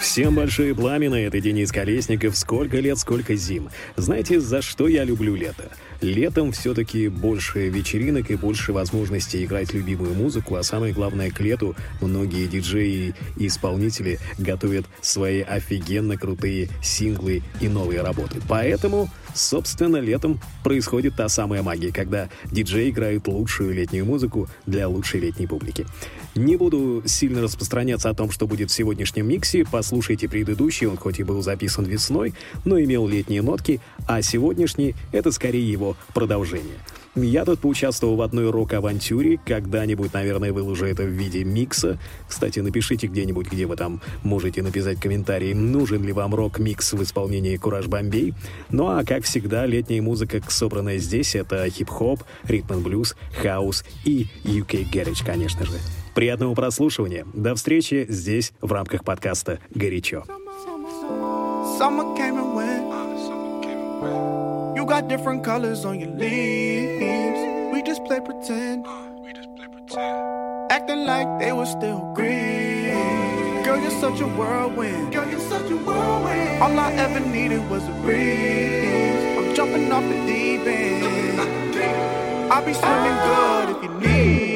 Всем большие пламена, это Денис Колесников. Сколько лет, сколько зим. Знаете, за что я люблю лето? Летом все-таки больше вечеринок и больше возможностей играть любимую музыку, а самое главное, к лету многие диджеи и исполнители готовят свои офигенно крутые синглы и новые работы. Поэтому Собственно, летом происходит та самая магия, когда диджей играет лучшую летнюю музыку для лучшей летней публики. Не буду сильно распространяться о том, что будет в сегодняшнем миксе. Послушайте предыдущий, он хоть и был записан весной, но имел летние нотки, а сегодняшний — это скорее его продолжение. Я тут поучаствовал в одной рок-авантюре, когда-нибудь, наверное, выложу это в виде микса. Кстати, напишите где-нибудь, где вы там можете написать комментарий, нужен ли вам рок-микс в исполнении Кураж Бомбей. Ну а, как всегда, летняя музыка, собранная здесь, это хип-хоп, ритм-блюз, хаус и UK Garage, конечно же. Приятного прослушивания. До встречи здесь в рамках подкаста «Горячо». Summer came and went. You got different colors on your leaves. We just play pretend. Acting like they were still green. Girl, you're such a whirlwind. Girl, you're such a whirlwind. All I ever needed was a breeze. I'm jumping off the deep end. I'll be swimming good if you need.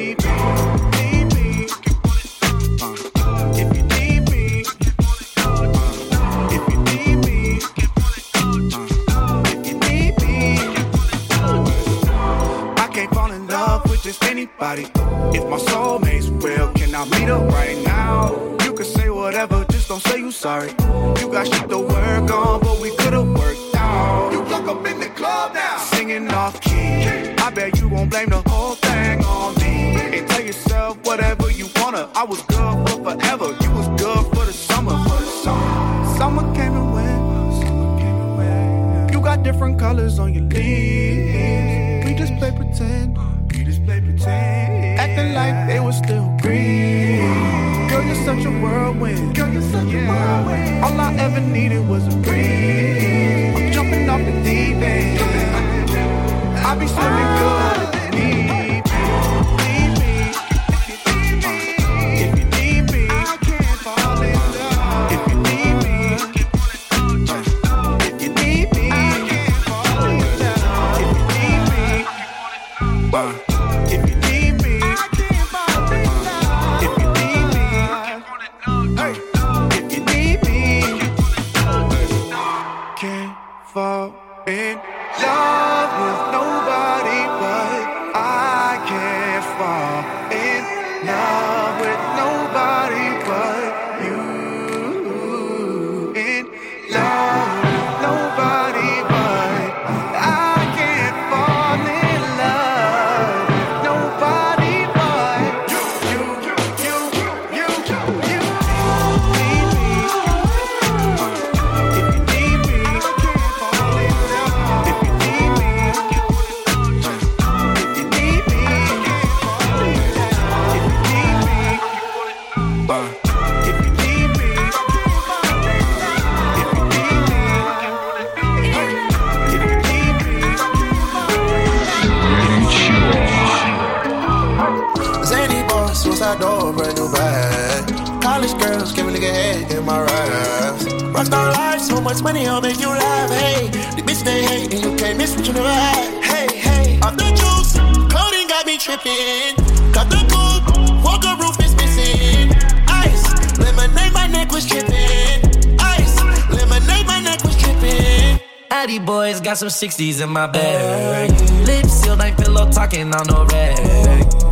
Some 60s in my bag. Lips sealed, ain't pillow talking on no rag.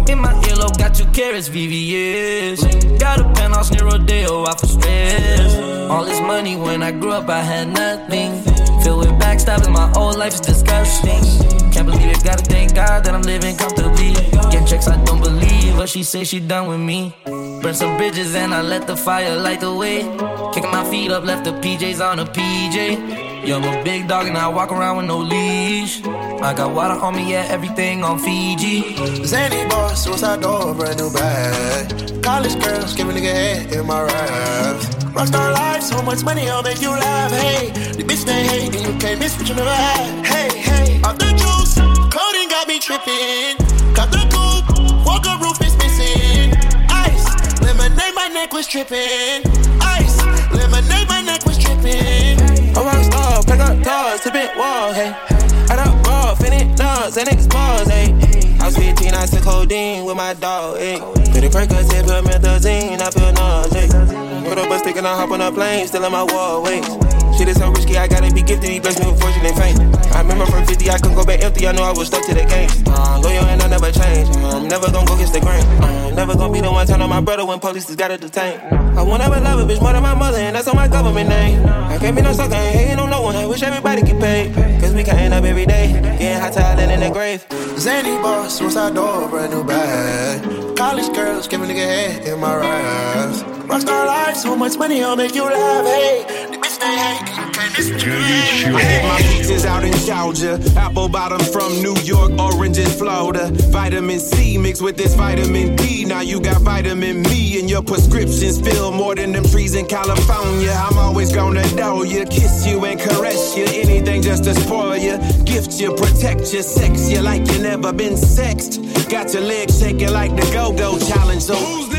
In my earlobe, got two carats, VVS. Got a penthouse near Rodeo, off of stress. All this money when I grew up, I had nothing. Filled with backstabbing, my whole life is disgusting. Can't believe it, gotta thank God that I'm living comfortably. Getting checks, I don't believe, but she say she done with me. Burn some bridges and I let the fire light the way. Kicking my feet up, left the PJs on a PJ. Yeah, I'm a big dog and I walk around with no leash. I got water on me, yeah, everything on Fiji. Zany boss, suicide door, brand new bag. College girls, give a nigga head in my raps. Rockstar life, so much money, I'll make you laugh. Hey, the bitch they hate, and you can't miss what you never had. Hey, hey, off the juice, clothing got me tripping. Cut the coupe, walker roof is missing. Ice, lemonade, my neck was tripping. Ice, lemonade, my neck was tripping. Doors, tip it wall, hey. I don't raw, finish nuts, and it's bars, hey. I was 15, I took codeine with my dog, hey. Pretty Percocet, put methazine, I feel nauseous. Put up a stick and I hop on a plane, still in my wall, wait. Shit is so risky, I gotta be gifted. He blessed me with fortune and fame. I remember from 50, I couldn't go back empty. I know I was stuck to the game. Uh, loyal and I never change. Uh, I'm never gonna go against the grain. Uh, never gonna be the one on my brother when police just gotta detain. I won't ever love a bitch more than my mother, and that's on my government name. I can't be no sucker, ain't hating on no one. I wish everybody get paid. Cause we can't up every day, getting hot talent in the grave. Zany boss, suicide door, brand new bag. College girls, give a nigga head in my raps. Rockstar life, so much money, I'll make you laugh. Hey, I hit my pizzas out in Georgia. Apple bottom from New York, orange in Florida. Vitamin C mixed with this vitamin D. Now you got vitamin me and your prescriptions fill more than them trees in California. I'm always gonna know you, kiss you and caress you. Anything just to spoil you, gift you, protect you, sex you like you never been sexed. Got your legs shaking like the go-go challenge. So who's this?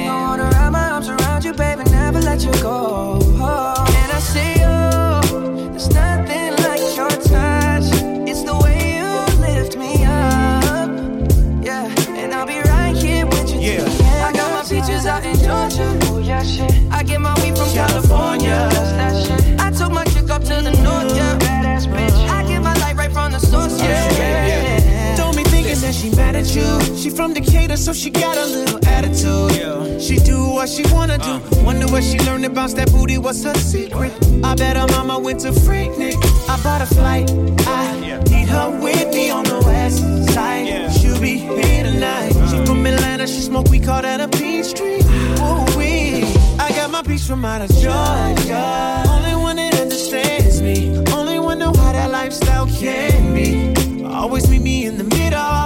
let you go. And I say, oh, there's nothing like your touch. It's the way you lift me up. Yeah, and I'll be right here with you. Yeah. I got my peaches out in Georgia. Oh, yeah, shit. I get my weed from California. Shit. I took my chick up to the north, yeah. Badass bitch. I get my light right from the source, yeah. Don't be thinking that she mad at you. She from Decatur, so she got a little attitude. She do what she wanna do. Uh. Wonder what she learned bounce that booty. What's her secret? I bet her mama went to Freaknik. I bought a flight. I need her with me on the west side. She'll be here tonight. She uh. from Atlanta. She smoke. We call that a peach tree. Ooh wee. I got my peach from out of Georgia. Only one that understands me. Only one know how that lifestyle can be. Always meet me in the middle.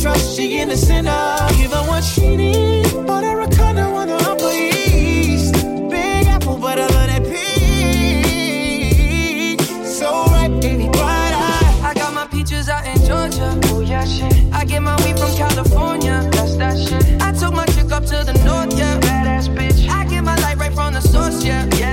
Of trust, she in the center. Give her what she need. Bought her a condo on the Upper East. Big apple, but I love that peach. So ripe, baby, bright eye. I got my peaches out in Georgia. Oh yeah, shit. I get my weed from California. That's that shit. I took my chick up to the north, yeah. Badass bitch. I get my light right from the source, yeah. Yeah,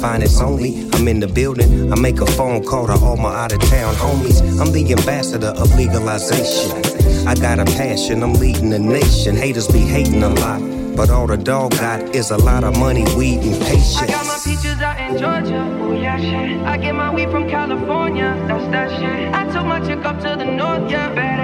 Fine, it's only. I'm in the building. I make a phone call to all my out of town homies. I'm the ambassador of legalization. I got a passion, I'm leading the nation. Haters be hating a lot. But all the dog got is a lot of money, weed, and patience. I got my peaches out in Georgia. Oh yeah, shit. I get my weed from California. That's that shit. I took my chick up to the north, yeah.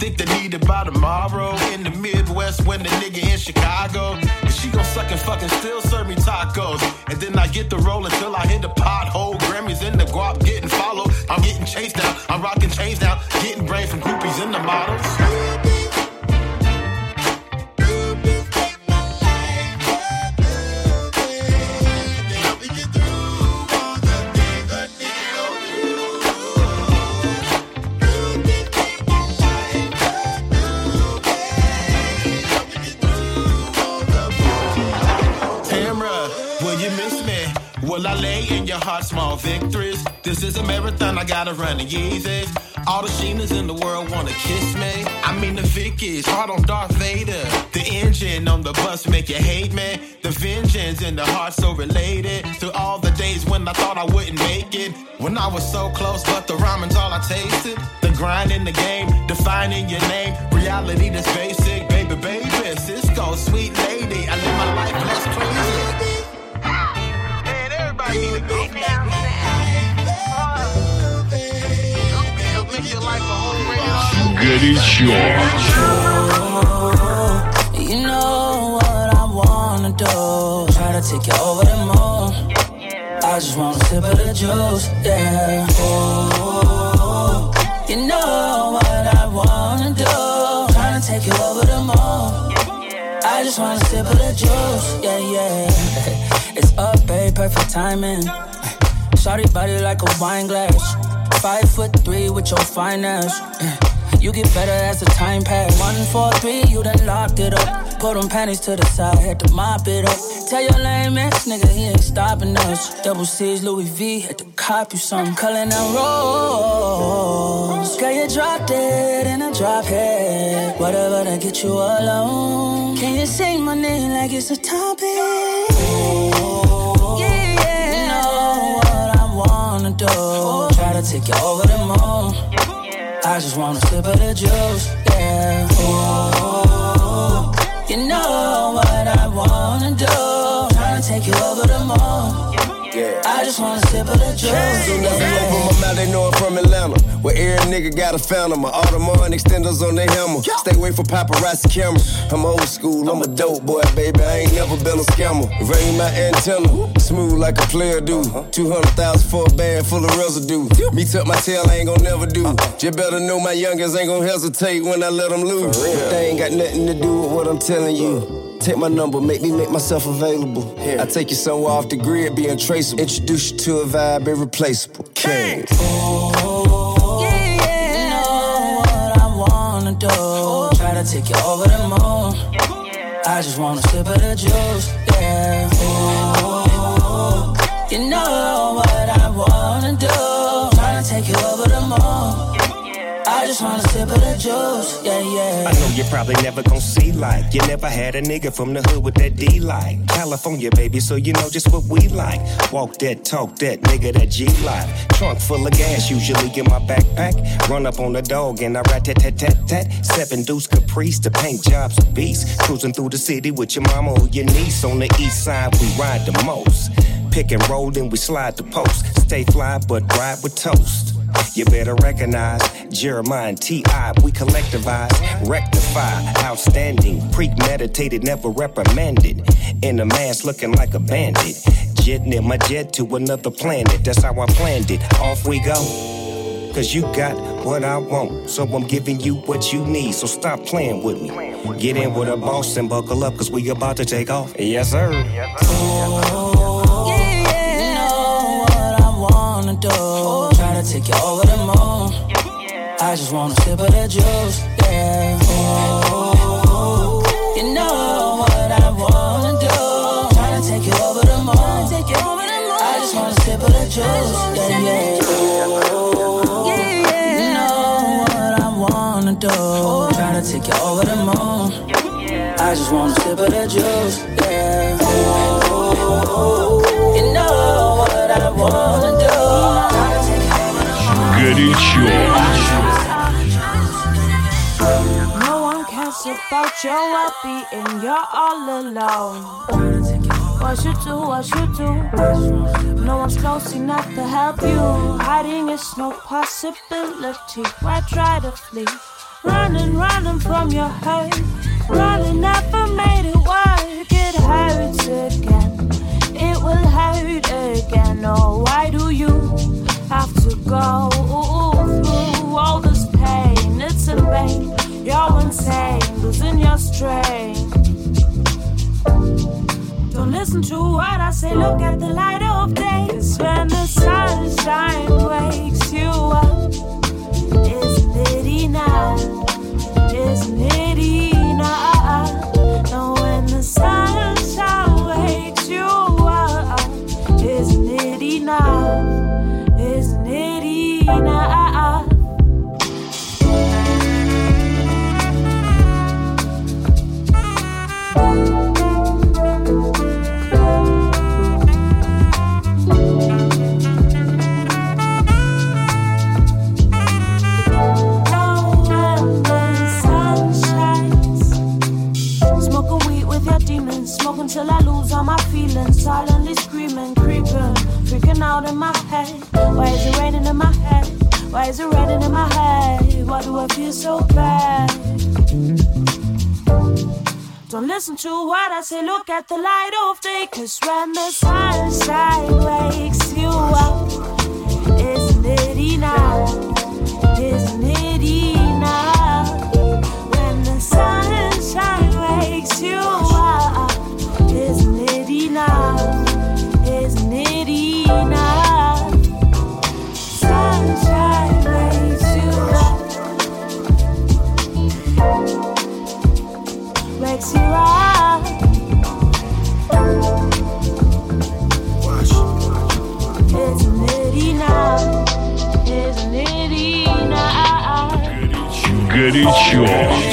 Think they need it by tomorrow. In the Midwest, when the nigga in Chicago. She gon' suck and fucking still serve me tacos. And then I get the roll until gotta run it easy. All the Sheenas in the world wanna kiss me. I mean the Vickies, hard on Darth Vader. The engine on the bus make you hate me. The vengeance in the heart so related to all the days when I thought I wouldn't make it. When I was so close, but the ramen's all I tasted. The grind in the game, defining your name. Reality that's basic, baby, baby. Cisco, sweet lady, I live my life less crazy. Горячо. You know what I wanna do. Try to take you over the moon. I just wanna sip of the juice, yeah. Ooh, you know what I wanna do. Trying to take you over the moon. I just wanna sip of the juice, yeah, yeah. It's up, babe, perfect timing. Shorty body like a wine glass. Five foot three with your finance. You get better as the time pass. One, four, three, you done locked it up. Put them panties to the side, had to mop it up. Tell your lame ass nigga he ain't stopping us. Double C's, Louis V, had to cop you some. Culling and rolls. Girl, you dropped it in a drop head. Whatever to get you alone. Can you sing my name like it's a topic? Yeah, you know what I wanna do. Try to take you over the moon. I just wanna sip of the juice, yeah. Ooh, you know what I wanna do. Tryna take you over the moon. Yeah. I just wanna sip of the juice. Soon as I open my mouth, they know I'm from Atlanta. Where every nigga got a phantom. My Audemars extenders on their hammer. Stay away from paparazzi camera. I'm old school, I'm a dope boy, baby. I ain't never been a scammer. Rain my antenna, smooth like a player do. Uh-huh. 200,000 for a bag full of residue. Me tuck my tail, I ain't gon' never do. Uh-uh. Just better know my youngest ain't gon' hesitate when I let them loose. They ain't got nothing to do with what I'm telling you. Uh-huh. Take my number, make me make myself available. I take you somewhere off the grid, be untraceable. Introduce you to a vibe irreplaceable. King. Ooh, yeah, yeah. You know what I wanna do. Try to take you over the moon. I just wanna sip of the juice, yeah. Ooh, you know I just wanna sip of the juice, yeah, yeah. I know you probably never gon' see like you never had a nigga from the hood with that D like California, baby, so you know just what we like. Walk that, talk that, nigga, that G life. Trunk full of gas, usually in my backpack. Run up on the dog and I rat tat tat tat tat. Seven deuce caprice, the paint job's a beast. Cruising through the city with your mama or your niece. On the east side, we ride the most. Pick and roll, then we slide the post. Stay fly, but ride with toast. You better recognize Jeremiah and T.I. We collectivize, rectify, outstanding, premeditated, never reprimanded. In a mask looking like a bandit. Jetting in my jet to another planet. That's how I planned it. Off we go. Cause you got what I want, so I'm giving you what you need. So stop playing with me. Get in with a boss and buckle up, cause we about to take off. Yes, sir. Ooh, yeah, to take you over the moon. I just wanna sip of the juice, yeah. Ooh, you know what I wanna do. Try to take you over the moon. I just wanna sip of the juice, yeah, yeah. You know what I wanna do. Try to take you over the moon. I just wanna sip of the juice, yeah. Ooh, you know what I wanna about your well-being. You're all alone. What you do, what you do. No one's close enough to help you. Hiding is no possibility. Why try to flee? Running, running from your hurt. Running never made it work. It hurts again. It will hurt again. Oh, why do you have to go through all this pain? It's in vain. You're insane, losing your strength. Don't listen to what I say, look at the light of day. It's when the sunshine wakes you up. Isn't it enough? Isn't it enough? And when the sunshine wakes you up, isn't it enough? Isn't it enough? Till I lose all my feelings. Silently screaming, creeping, freaking out in my head. Why is it raining in my head? Why is it raining in my head? Why do I feel so bad? Don't listen to what I say, look at the light of day. Cause when the sunshine wakes you up, Горячо.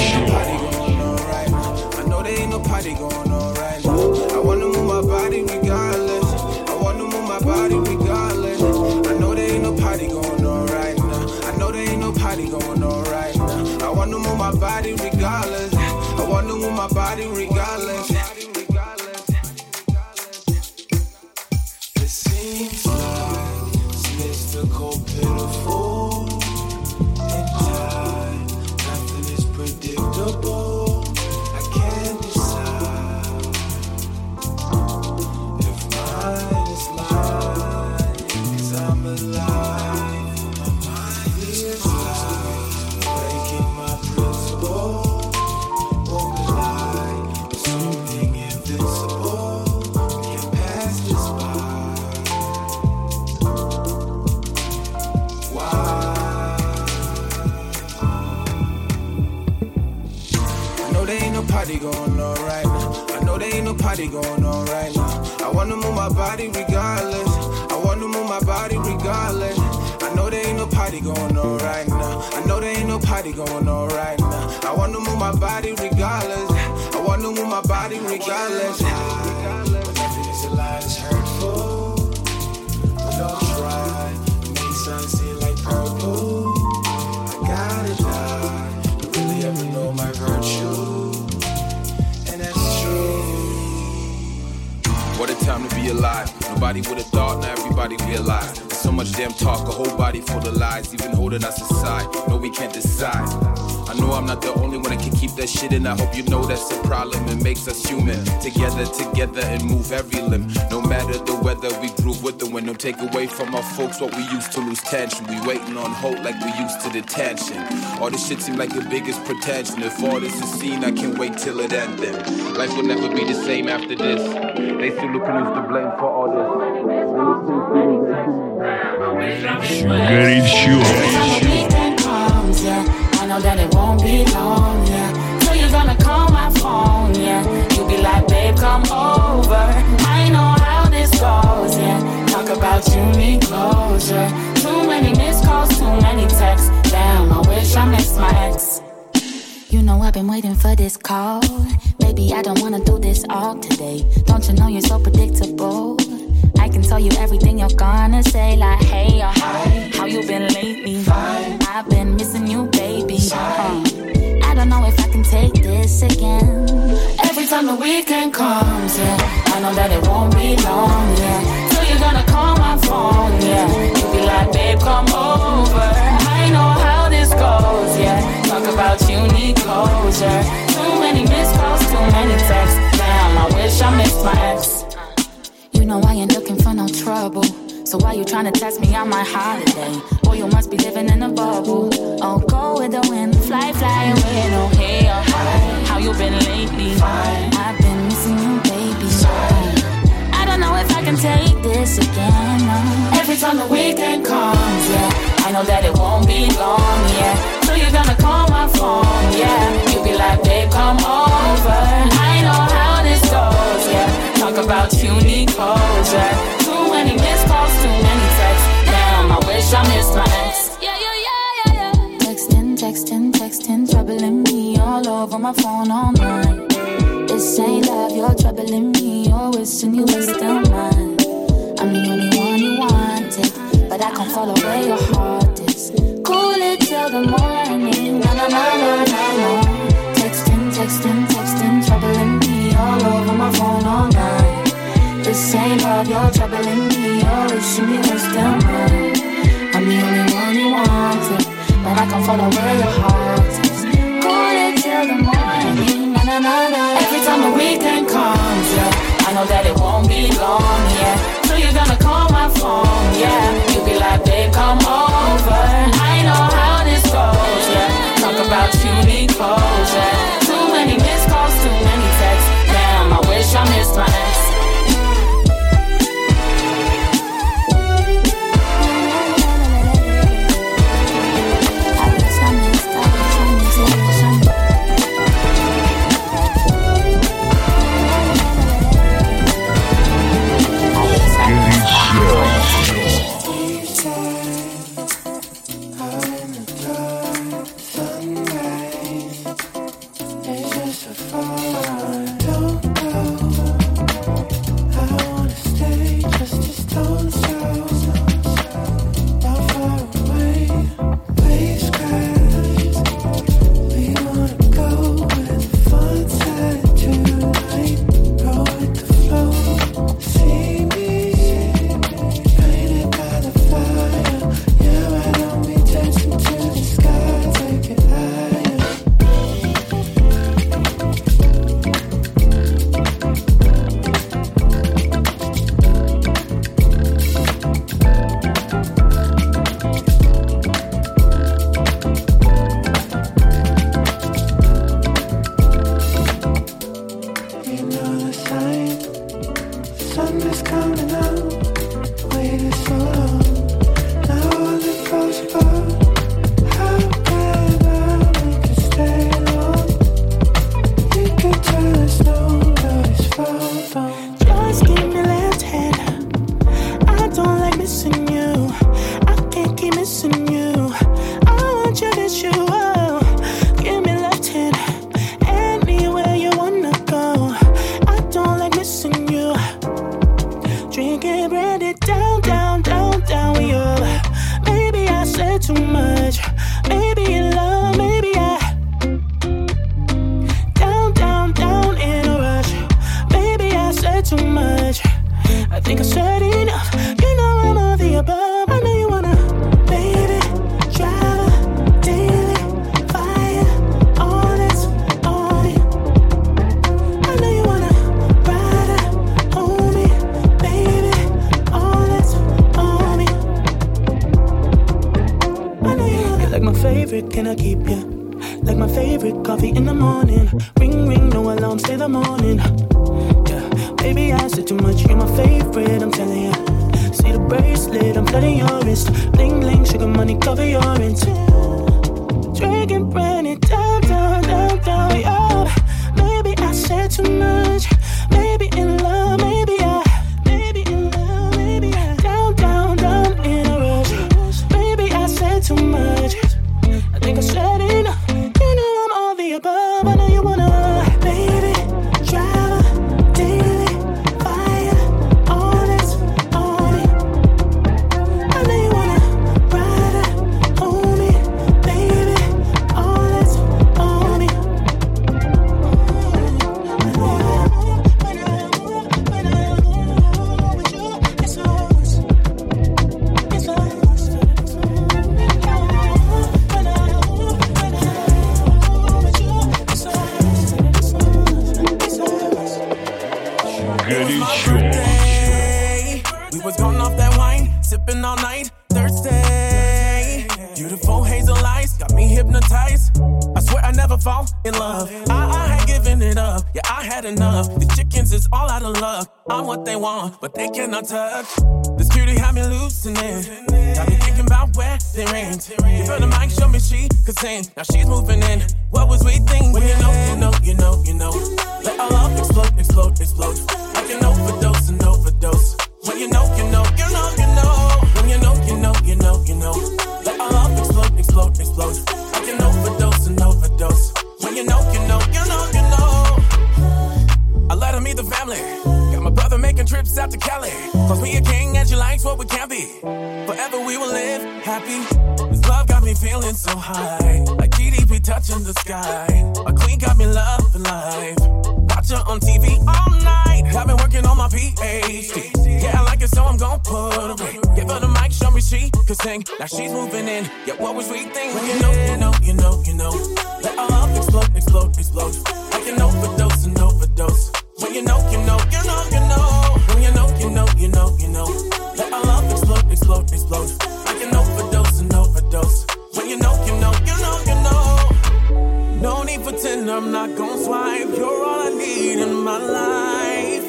Party going on right now. I know there ain't no party going on right now. I wanna move my body regardless. I wanna move my body regardless. I know there ain't no party going on right now. I know there ain't no party going on right now. I wanna move my body regardless. I wanna move my body regardless. But nothing is it's hurtful. Nobody would have thought, now everybody realized. There's so much damn talk, a whole body full of lies, even holding us aside. No, we can't decide I know I'm not the only one that can keep that shit in. I hope you know that's a problem. It makes us human. Together, together, and move every limb. No matter the weather, we grew with the wind. Don't take away from our folks what we used to lose tension. We waiting on hope like we used to detention. All this shit seem like the biggest pretension. If all this is seen, I can't wait till it ends. Then life will never be the same after this. They still looking who's to blame for all Горячо. know that it won't be long, yeah. So you're gonna call my phone, yeah. You be like, babe, come over. I know how this goes, yeah. Talk about you need closure. Too many missed calls, too many texts. Damn, I wish I missed my ex. You know I've been waiting for this call. Baby, I don't wanna do this all today. Don't you know you're so predictable? I can tell you everything you're gonna come over. I know how this goes, yeah. Talk about you need closure. Too many missed calls, too many texts. Damn, I wish I missed my ex. Uh, you know I ain't looking for no trouble. So why you tryna test me on my holiday? Boy, you must be living in a bubble. Oh, go with the wind, fly, fly away. No, oh, hey, oh, hi. How you been lately? Fine. I've been missing you, baby. I can take this again. No. Every time the weekend comes, yeah, I know that it won't be long, yeah. So you're gonna call my phone, yeah. You be like, babe, come over. I know how this goes, yeah. Talk about you need closure. Too many missed calls, too many texts. Damn, I wish I missed my ex. Yeah, yeah, yeah, yeah, yeah. Texting, texting, texting, troubling me all over my phone all night. This ain't love, you're troubling me. You're wishing you were still mine. I'm the only one you wanted, but I can't follow where your heart is. Cool it till the morning. Na na na na na na. Texting, texting, texting, troubling me all over my phone all night. This ain't love, you're troubling me. You're wishing you were still mine. I'm the only one you wanted, but I can't follow where your heart is. Na na na. Every time the weekend comes, yeah, I know that it won't be long, yeah. So you're gonna call my phone, yeah. Cannot touch. This beauty had me loosening. I'm not gonna swipe. You're all I need in my life.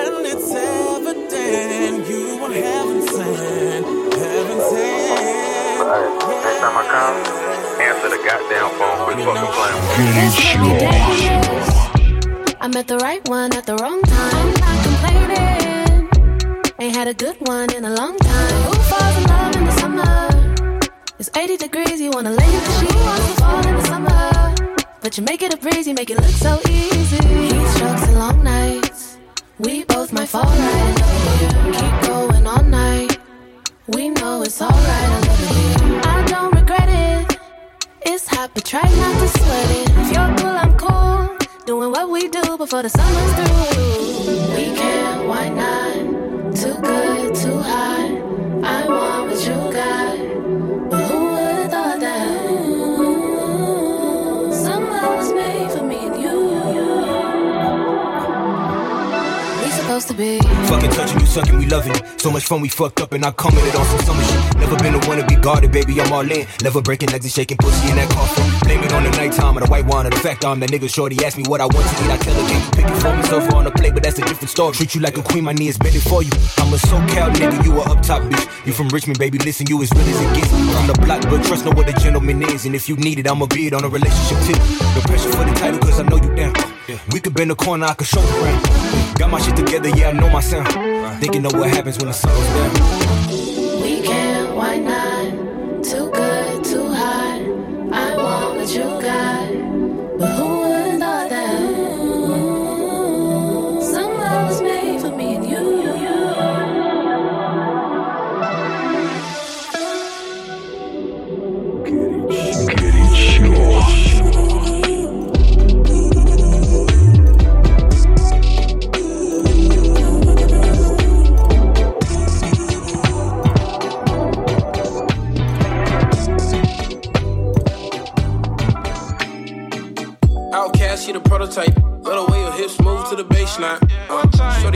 And it's evident you are heaven sent. Heaven sent. Next time I come, answer the goddamn phone. Quit fucking playing with me. I met the right one at the wrong time. i Not complaining. Ain't had a good one in a long time. Who falls in love in the summer? It's 80 degrees, you wanna lay in the sheet. Who wants to fall in the summer? But you make it a breeze, you make it look so easy. Heat strokes and long nights. We both might fall right in love here. Keep going all night. We know it's alright, I love here. I don't regret it. It's hot, but try not to sweat it. If you're cool, I'm cool. Doing what we do before the summer's through. Supposed to be. Fucking touching you, sucking, we loving it. So much fun, we fucked up and I commented on some summer shit. Never been the one to be guarded, baby, I'm all in. Never breaking legs and shaking pussy in that coffin. Blame it on the nighttime or the white wine or the fact I'm that nigga shorty asked me what I want to eat. I tell her, can you pick it for me? Serve on the plate, but that's a different story. Treat you like a queen, my knee is bending for you. I'm a SoCal nigga, you a up top bitch. You from Richmond, baby, listen, you as real as it gets. From the block, but trust know what a gentleman is. And if you need it, I'ma be it on a relationship tip. No pressure for the title, cause I know you down. We could bend the corner, I could show the brand. Got my shit together, yeah, I know my sound. Thinking of what happens when the sun goes down.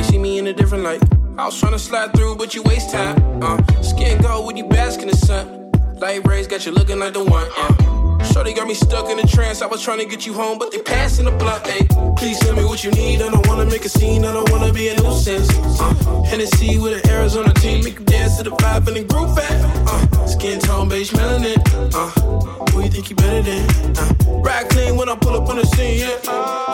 Shorty see me in a different light. I was tryna slide through, but you waste time. Uh, skin gold with you bask in the sun. Light rays got you looking like the one. Uh, shorty got me stuck in a trance. I was tryna get you home, but they passing the block. Hey, please tell me what you need. I don't wanna make a scene. I don't wanna be a nuisance. Uh, Hennessy with an Arizona team. Make you dance to the vibe and the groove fat. Uh, skin tone, beige melanin. Uh, who you think you better than? Uh, ride clean when I pull up on the scene, yeah.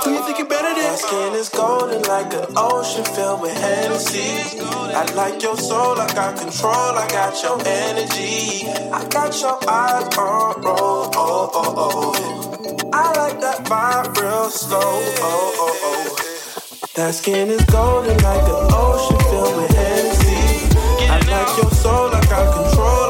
Who you think you better than? My skin is golden like an ocean filled with Hennessy. I like your soul, I got control, I got your energy. I got your eyes on roll, oh, oh, oh. I like that vibe real slow, oh, oh, oh. That skin is golden like an ocean filled with Hennessy. I like your soul, I got control,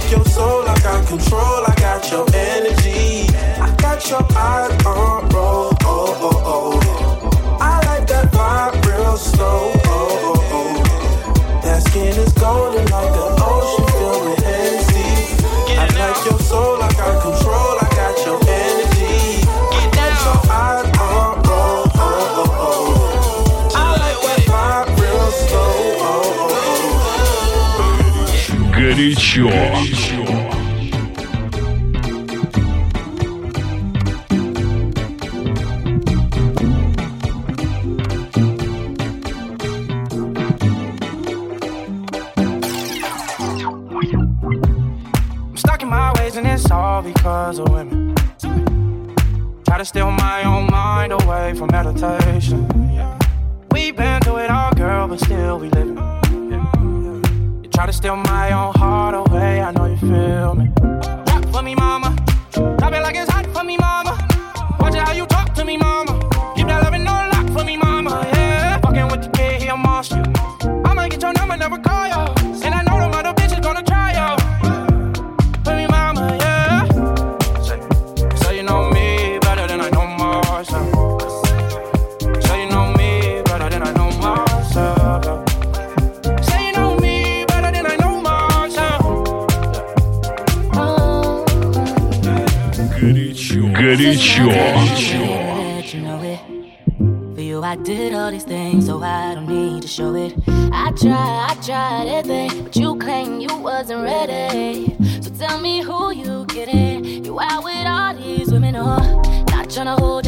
like your soul. I got control. I got your energy. I got your eyes on roll. Oh, oh, oh. I like that vibe real slow. Oh, oh, oh. That skin is golden like the ocean filled with Hennessy. I like your soul. горячо. all because of women. Try to steal my own mind away from meditation. We've been through it all, girl, but still we living. Try to steal my own heart away. I know you feel Горячо. You, I did all these things, so I don't need to show it. I tried, I tried everything, but you claim you wasn't ready. So tell me who you kidding? You out with all these women, or not trying to hold.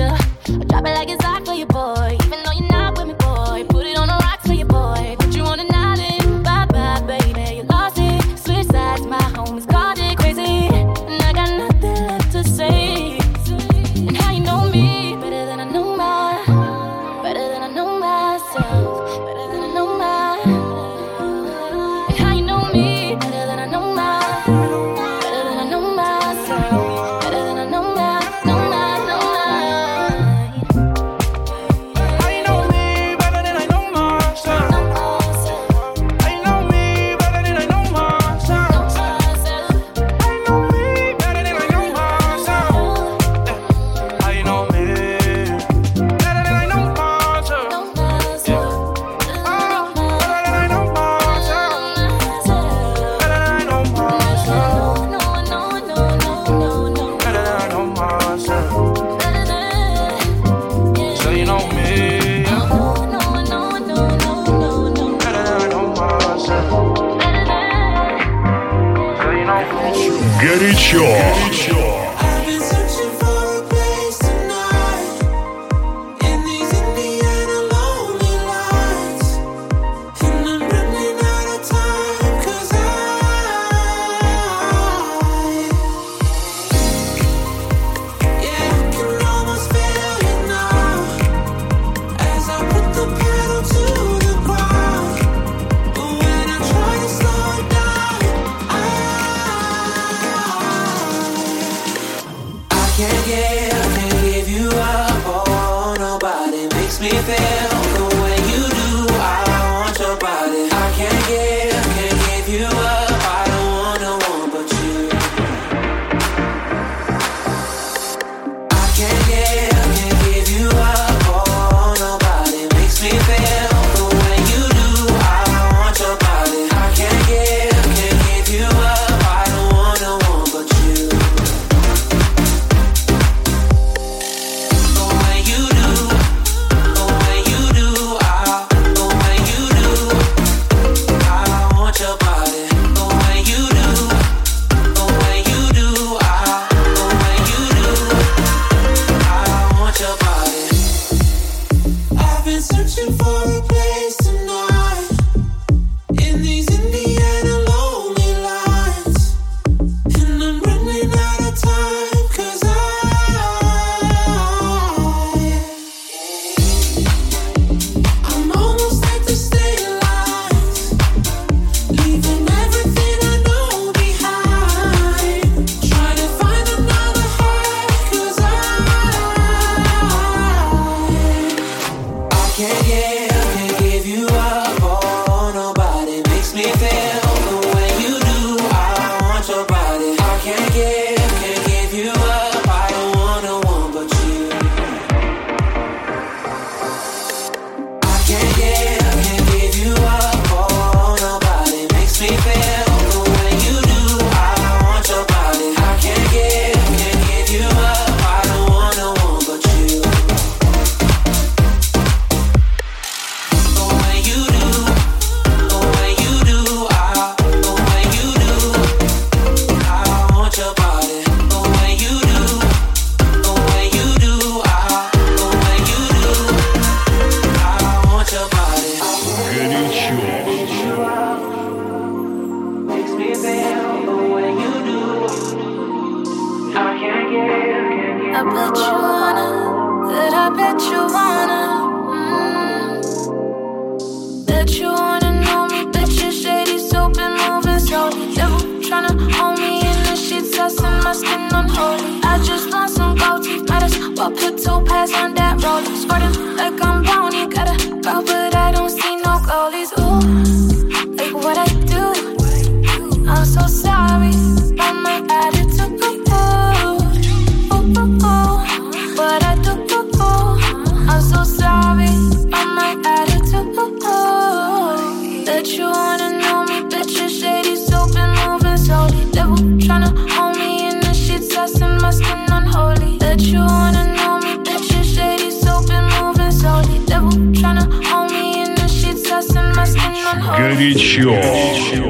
lost and unholy. I just want some gold teeth matters. But put two pads on that roller. Sporting like I'm Bounty, got a velvet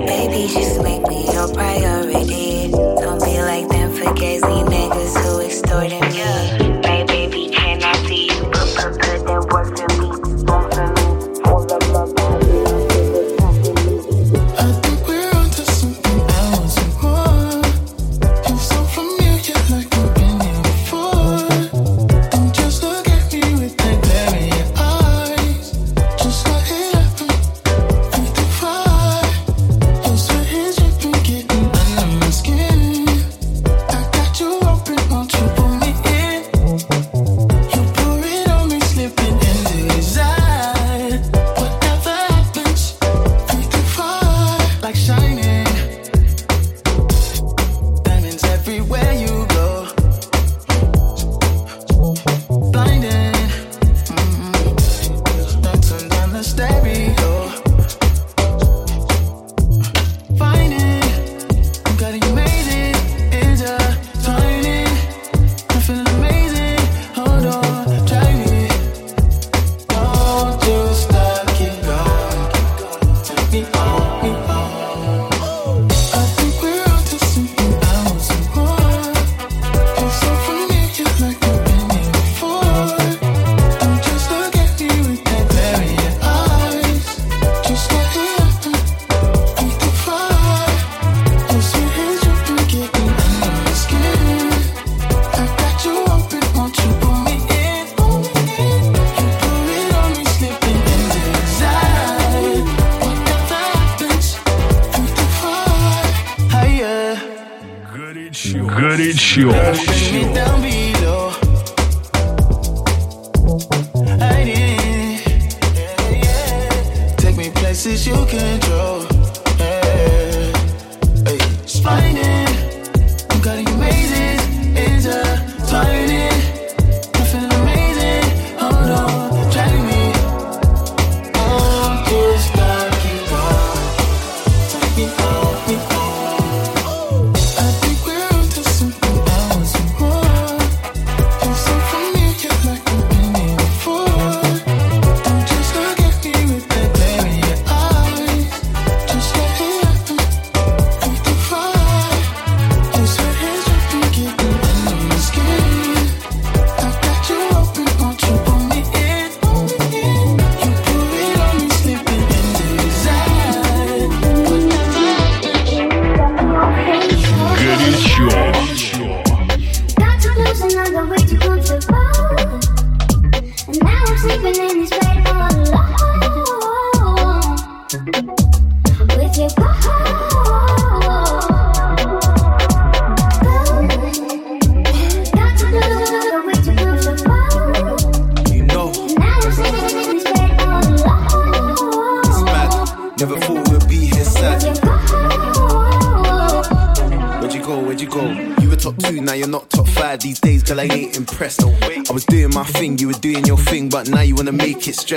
Baby, just make me your priority. Don't be like them niggas who.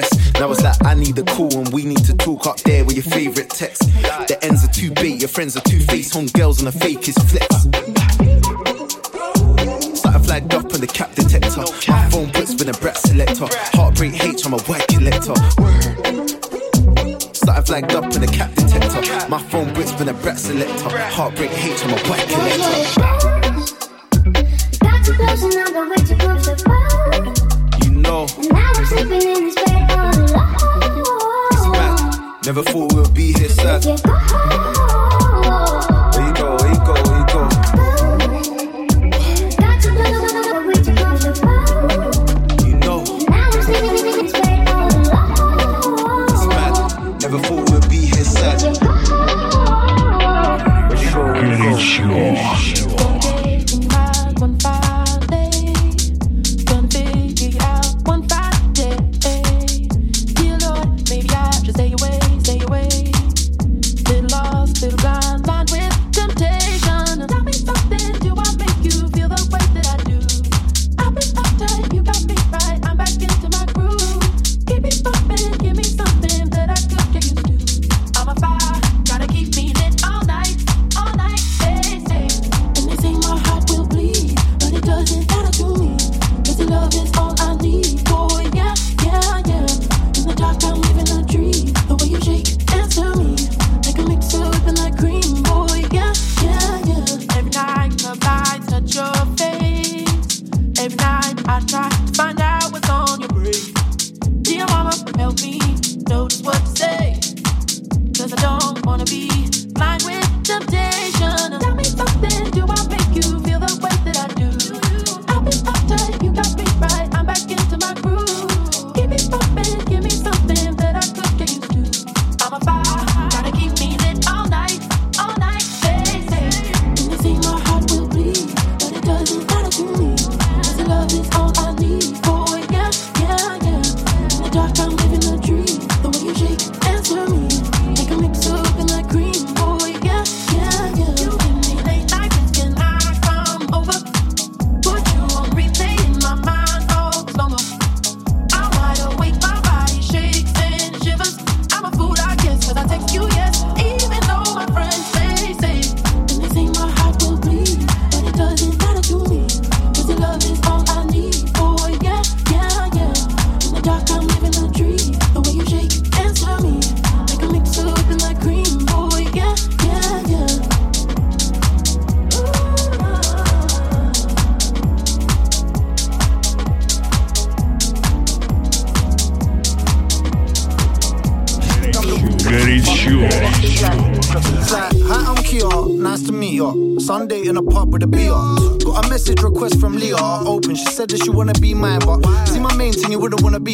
stress. Now it's would be his son.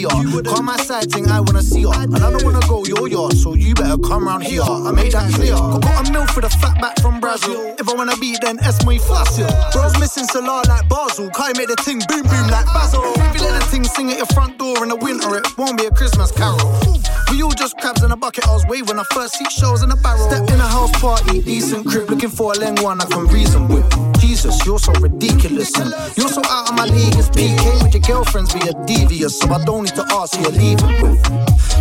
Her. Call my side thing, I wanna see her. And I don't wanna go, you're yours, so you better come round here. I made that clear. Got a meal for the fat back from Brazil. If I wanna be, then S muy fácil. Bros missing Salah like Basel. Kai make the ting boom boom like Basil. If you let the ting sing at your front door in the winter, it won't be a Christmas carol. Bucket. I was waving when I first see shows in the barrel. Step in a house party, decent crib, looking for a leng one I can reason with. Jesus, you're so ridiculous. And you're so out of my league. It's PK with your girlfriends, be a devious. So I don't need to ask who you're leaving with.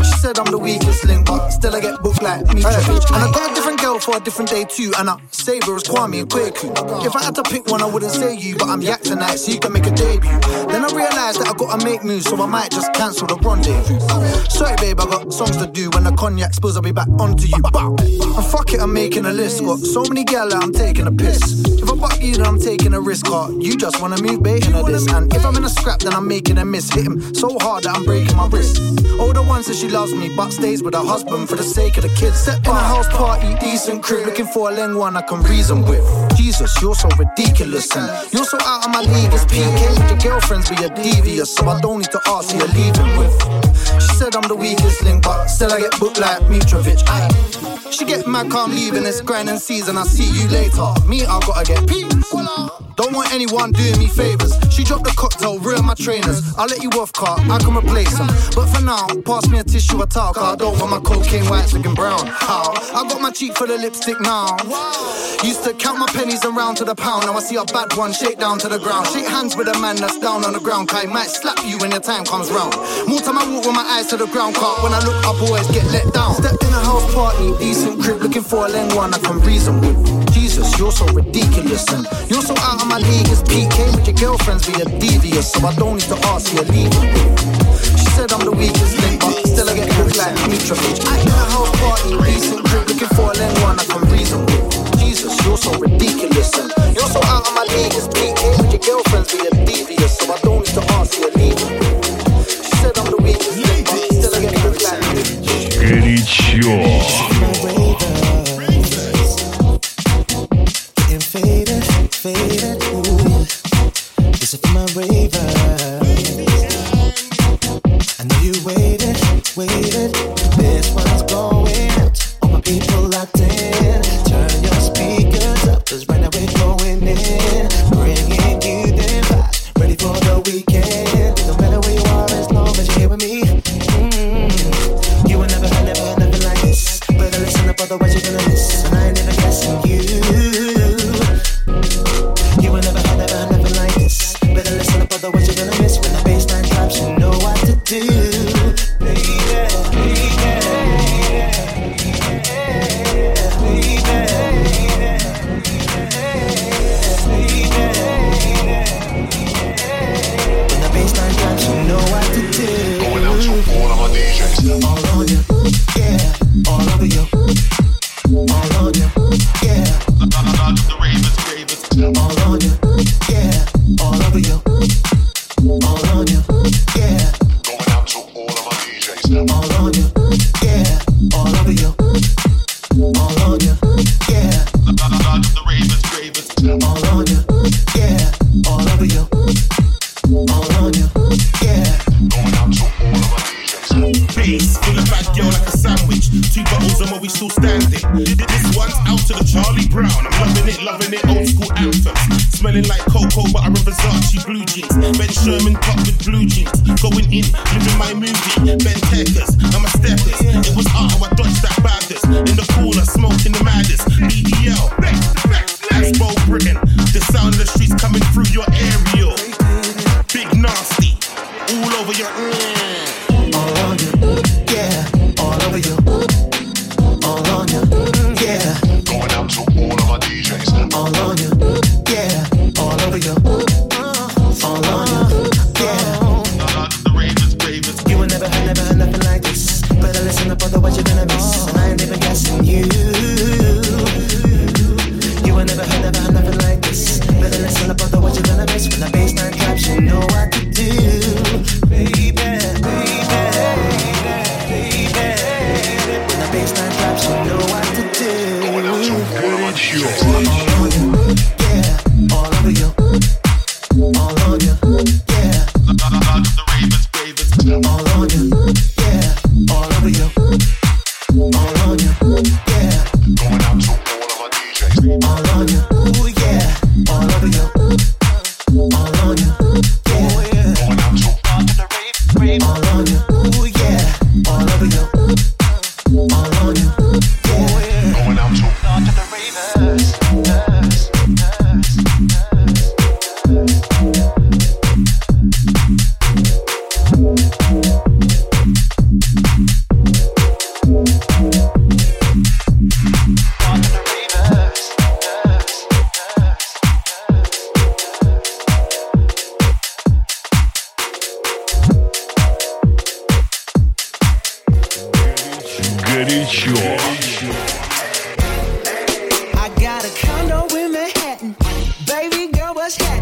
She said I'm the weakest link, but still I get booked like me. And I got a different girl for a different day too. And I save her as Kwame and Kwaku. If I had to pick one, I wouldn't say you, but I'm yak tonight, so you can make a debut. Then I realized that I gotta make moves, so I might just cancel the rendezvous. Sorry, babe, I got songs to do. When the cognac spills, I'll be back onto you. And fuck it, I'm making a list. Got so many gal that I'm taking a piss. If I buck you, then I'm taking a risk. Car. You just wanna move bait into this. And if I'm in a scrap, then I'm making a miss. Hit him so hard that I'm breaking my wrist. Older one says she loves me, but stays with her husband for the sake of the kids. Set in a house party, decent crib, looking for a leng one I can reason with. Jesus, you're so ridiculous and you're so out of my league. It's PK with your girlfriends, be a devious, so I don't need to ask who you're leaving with. She said I'm the weakest link, but still I get booked like Mitrovic. Aye. She get mad, calm leaving this grinding season. I see you later. Me, I gotta get peace. Don't want anyone doing me favors. She dropped the cocktail, ruin my trainers. I'll let you off, car, I can replace them. But for now, pass me a tissue, a towel, car. I don't want my cocaine white looking brown. How? I got my cheek full of lipstick now. Used to count my pennies and round to the pound. Now I see a bad one shake down to the ground. Shake hands with a man that's down on the ground. Kai might slap you when your time comes round. More time I walk with my eyes to the ground, car. When I look up, always get let down. Stepped in a house party, decent crib, looking for a leng one I can reason with. Jesus, you're so ridiculous and you're so out of my league. It's PK with your girlfriends, be a devious, so I don't need to ask who you're leaving with. She said I'm the weakest link, but still I get booked like Mitrovic. I in a house party, decent crib, looking for a leng one I can reason with. Jesus, you're so ridiculous and you're so out of my league. It's PK with your girlfriends, be a devious, so I don't need to ask who you're leaving with. She said I'm the weakest link, but still I get booked like Mitrovic. Горячо.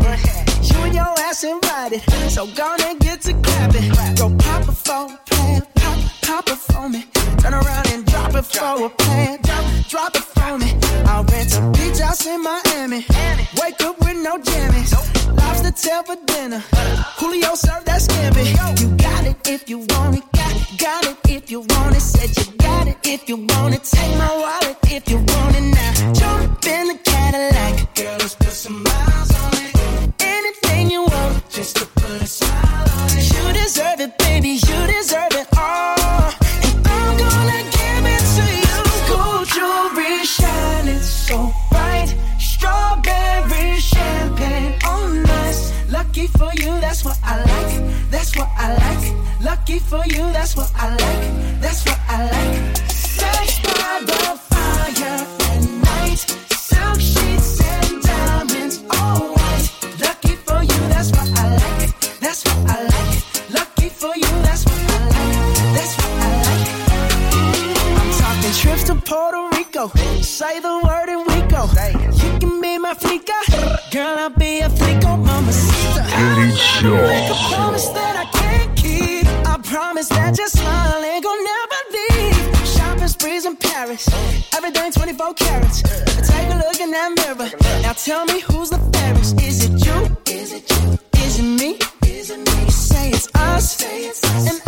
Girl. You and your ass invited. So gonna get to clapping. Go pop a plan. Pop, pop it for me. Turn around and drop it for a plan. Drop, drop it for me. I'll rent a beach house in Miami. Wake up with no jammies. Lobster tail for dinner. Julio served that scampi. You got it if you want it. Got, got it if you want it. Said you got it if you want it. Take my wallet if you want it now. Jump in the Cadillac. Girl, let's put some miles You deserve it, baby. You deserve it all. And I'm gonna give it to you. Gold jewelry shining so bright. Strawberry champagne on. Lucky for you, that's what I like. That's what I like. Lucky for you, that's what I like. That's what I like. Say the word and we go. You can be my flica. Girl, I'll be a flico, mama. Kitty sure. Make a promise that I can't keep. I promise that your smile ain't gonna never leave. Shopping sprees in Paris. Everything 24 carats. Take a look in that mirror. Now tell me who's the fairest. Is it you? Is it you? Is it me? Is it me? You say it's us. Say it's us. And